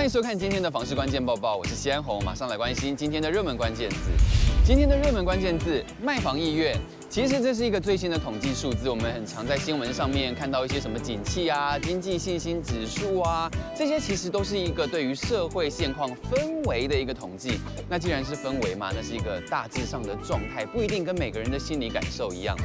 欢迎收看今天的房市关键报报，我是西安红，马上来关心今天的热门关键字。今天的热门关键字：卖房意愿。其实这是一个最新的统计数字，我们很常在新闻上面看到一些什么景气啊、经济信心指数啊，这些其实都是一个对于社会现况氛围的一个统计。那既然是氛围嘛，那是一个大致上的状态，不一定跟每个人的心理感受一样。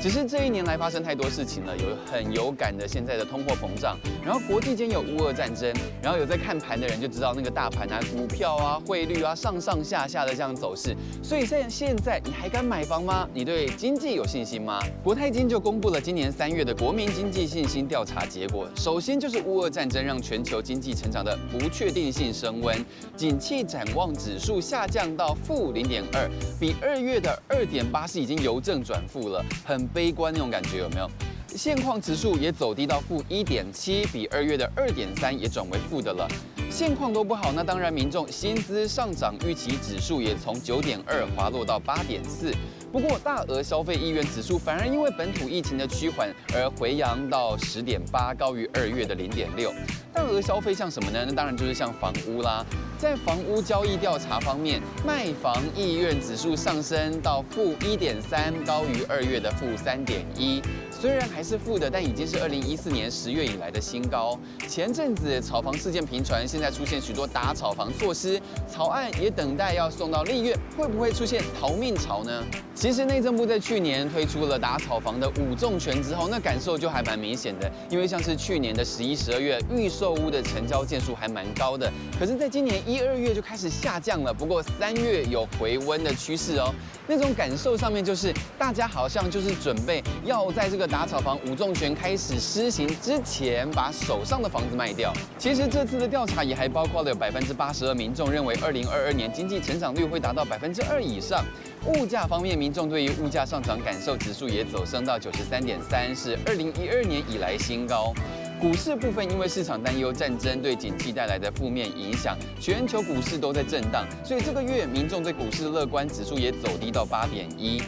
只是这一年来发生太多事情了，有很有感的现在的通货膨胀，然后国际间有乌俄战争，然后有在看盘的人就知道那个大盘啊、股票啊、汇率啊上上下下的这样走势。所以现现在你还敢买房吗？你对经济有信心吗？国泰金就公布了今年三月的国民经济信心调查结果，首先就是乌俄战争让全球经济成长的不确定性升温，景气展望指数下降到负零点二，比二月的二点八是已经由正转负了，很。悲观那种感觉有没有？现况指数也走低到负一点七，比二月的二点三也转为负的了。现况都不好，那当然民众薪资上涨预期指数也从九点二滑落到八点四。不过大额消费意愿指数反而因为本土疫情的趋缓而回扬到十点八，高于二月的零点六。大额消费像什么呢？那当然就是像房屋啦。在房屋交易调查方面，卖房意愿指数上升到负一点三，高于二月的负三点一。虽然还是负的，但已经是二零一四年十月以来的新高。前阵子炒房事件频传，现在出现许多打炒房措施，草案也等待要送到立院，会不会出现逃命潮呢？其实内政部在去年推出了打炒房的五重拳之后，那感受就还蛮明显的，因为像是去年的十一、十二月，预售屋的成交件数还蛮高的，可是在今年一二月就开始下降了。不过三月有回温的趋势哦，那种感受上面就是大家好像就是准备要在这个。打草房五重拳开始施行之前，把手上的房子卖掉。其实这次的调查也还包括了有百分之八十二民众认为二零二二年经济成长率会达到百分之二以上。物价方面，民众对于物价上涨感受指数也走升到九十三点三，是二零一二年以来新高。股市部分，因为市场担忧战争对景气带来的负面影响，全球股市都在震荡，所以这个月民众对股市乐观指数也走低到八点一。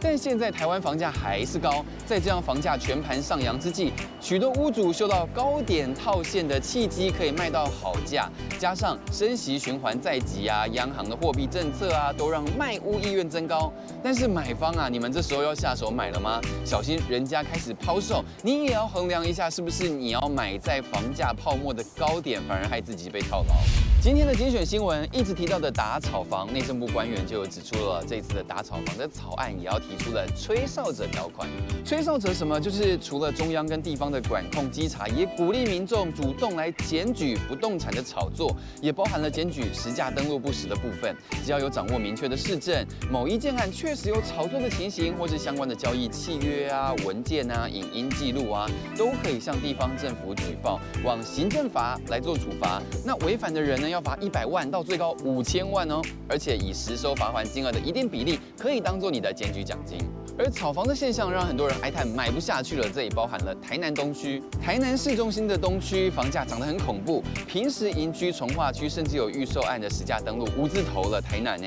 但现在台湾房价还是高，在这样房价全盘上扬之际，许多屋主嗅到高点套现的契机，可以卖到好价，加上升息循环在即啊，央行的货币政策啊，都让卖屋意愿增高。但是买方啊，你们这时候要下手买了吗？小心人家开始抛售，你也要衡量一下，是不是你要买在房价泡沫的高点，反而害自己被套牢。今天的精选新闻一直提到的打炒房，内政部官员就指出了，这次的打炒房的草案也要提出了吹哨者条款。吹哨者什么？就是除了中央跟地方的管控稽查，也鼓励民众主动来检举不动产的炒作，也包含了检举实价登录不实的部分。只要有掌握明确的市证，某一件案确实有炒作的情形，或是相关的交易契约啊、文件啊、影音记录啊，都可以向地方政府举报，往行政法来做处罚。那违反的人呢？要罚一百万到最高五千万哦，而且以实收罚锾金额的一定比例，可以当做你的检举奖金。而炒房的现象让很多人哀叹买不下去了，这也包含了台南东区、台南市中心的东区房价涨得很恐怖，平时营区、重划区甚至有预售案的实价登录五字头了，台南呢。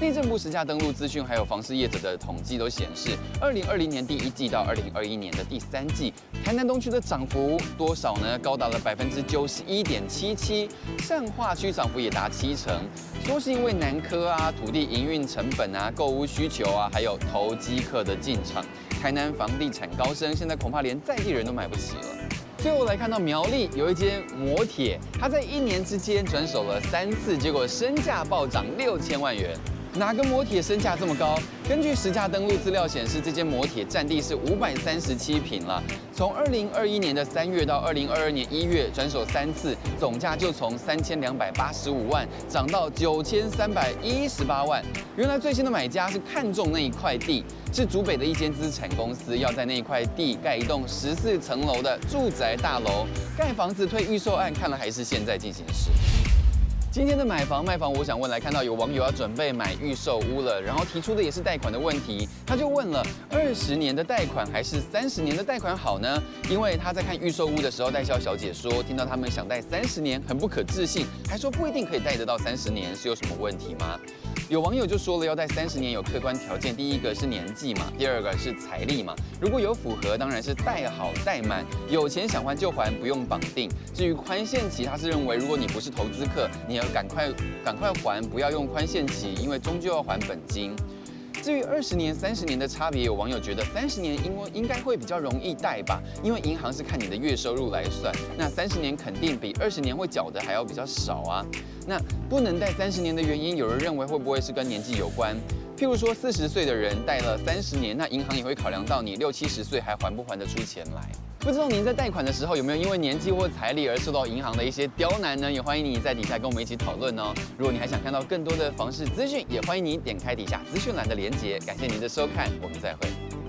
内政部实价登录资讯，还有房市业者的统计都显示，二零二零年第一季到二零二一年的第三季，台南东区的涨幅多少呢？高达了百分之九十一点七七，善化区涨幅也达七成。说是因为南科啊，土地营运成本啊，购屋需求啊，还有投机客的进场，台南房地产高升，现在恐怕连在地人都买不起了。最后来看到苗栗有一间摩铁，它在一年之间转手了三次，结果身价暴涨六千万元。哪个摩铁身价这么高？根据实价登录资料显示，这间摩铁占地是五百三十七坪了。从二零二一年的三月到二零二二年一月，转手三次，总价就从三千两百八十五万涨到九千三百一十八万。原来最新的买家是看中那一块地，是竹北的一间资产公司，要在那一块地盖一栋十四层楼的住宅大楼，盖房子推预售案，看来还是现在进行时。今天的买房卖房，我想问来看到有网友要准备买预售屋了，然后提出的也是贷款的问题，他就问了：二十年的贷款还是三十年的贷款好呢？因为他在看预售屋的时候，代销小姐说，听到他们想贷三十年，很不可置信，还说不一定可以贷得到三十年，是有什么问题吗？有网友就说了，要贷三十年有客观条件，第一个是年纪嘛，第二个是财力嘛。如果有符合，当然是贷好贷满，有钱想还就还，不用绑定。至于宽限期，他是认为如果你不是投资客，你要赶快赶快还，不要用宽限期，因为终究要还本金。至于二十年、三十年的差别，有网友觉得三十年因为应该会比较容易贷吧，因为银行是看你的月收入来算，那三十年肯定比二十年会缴的还要比较少啊。那不能贷三十年的原因，有人认为会不会是跟年纪有关？譬如说四十岁的人贷了三十年，那银行也会考量到你六七十岁还还不还得出钱来。不知道您在贷款的时候有没有因为年纪或财力而受到银行的一些刁难呢？也欢迎你在底下跟我们一起讨论哦。如果你还想看到更多的房市资讯，也欢迎你点开底下资讯栏的链接。感谢您的收看，我们再会。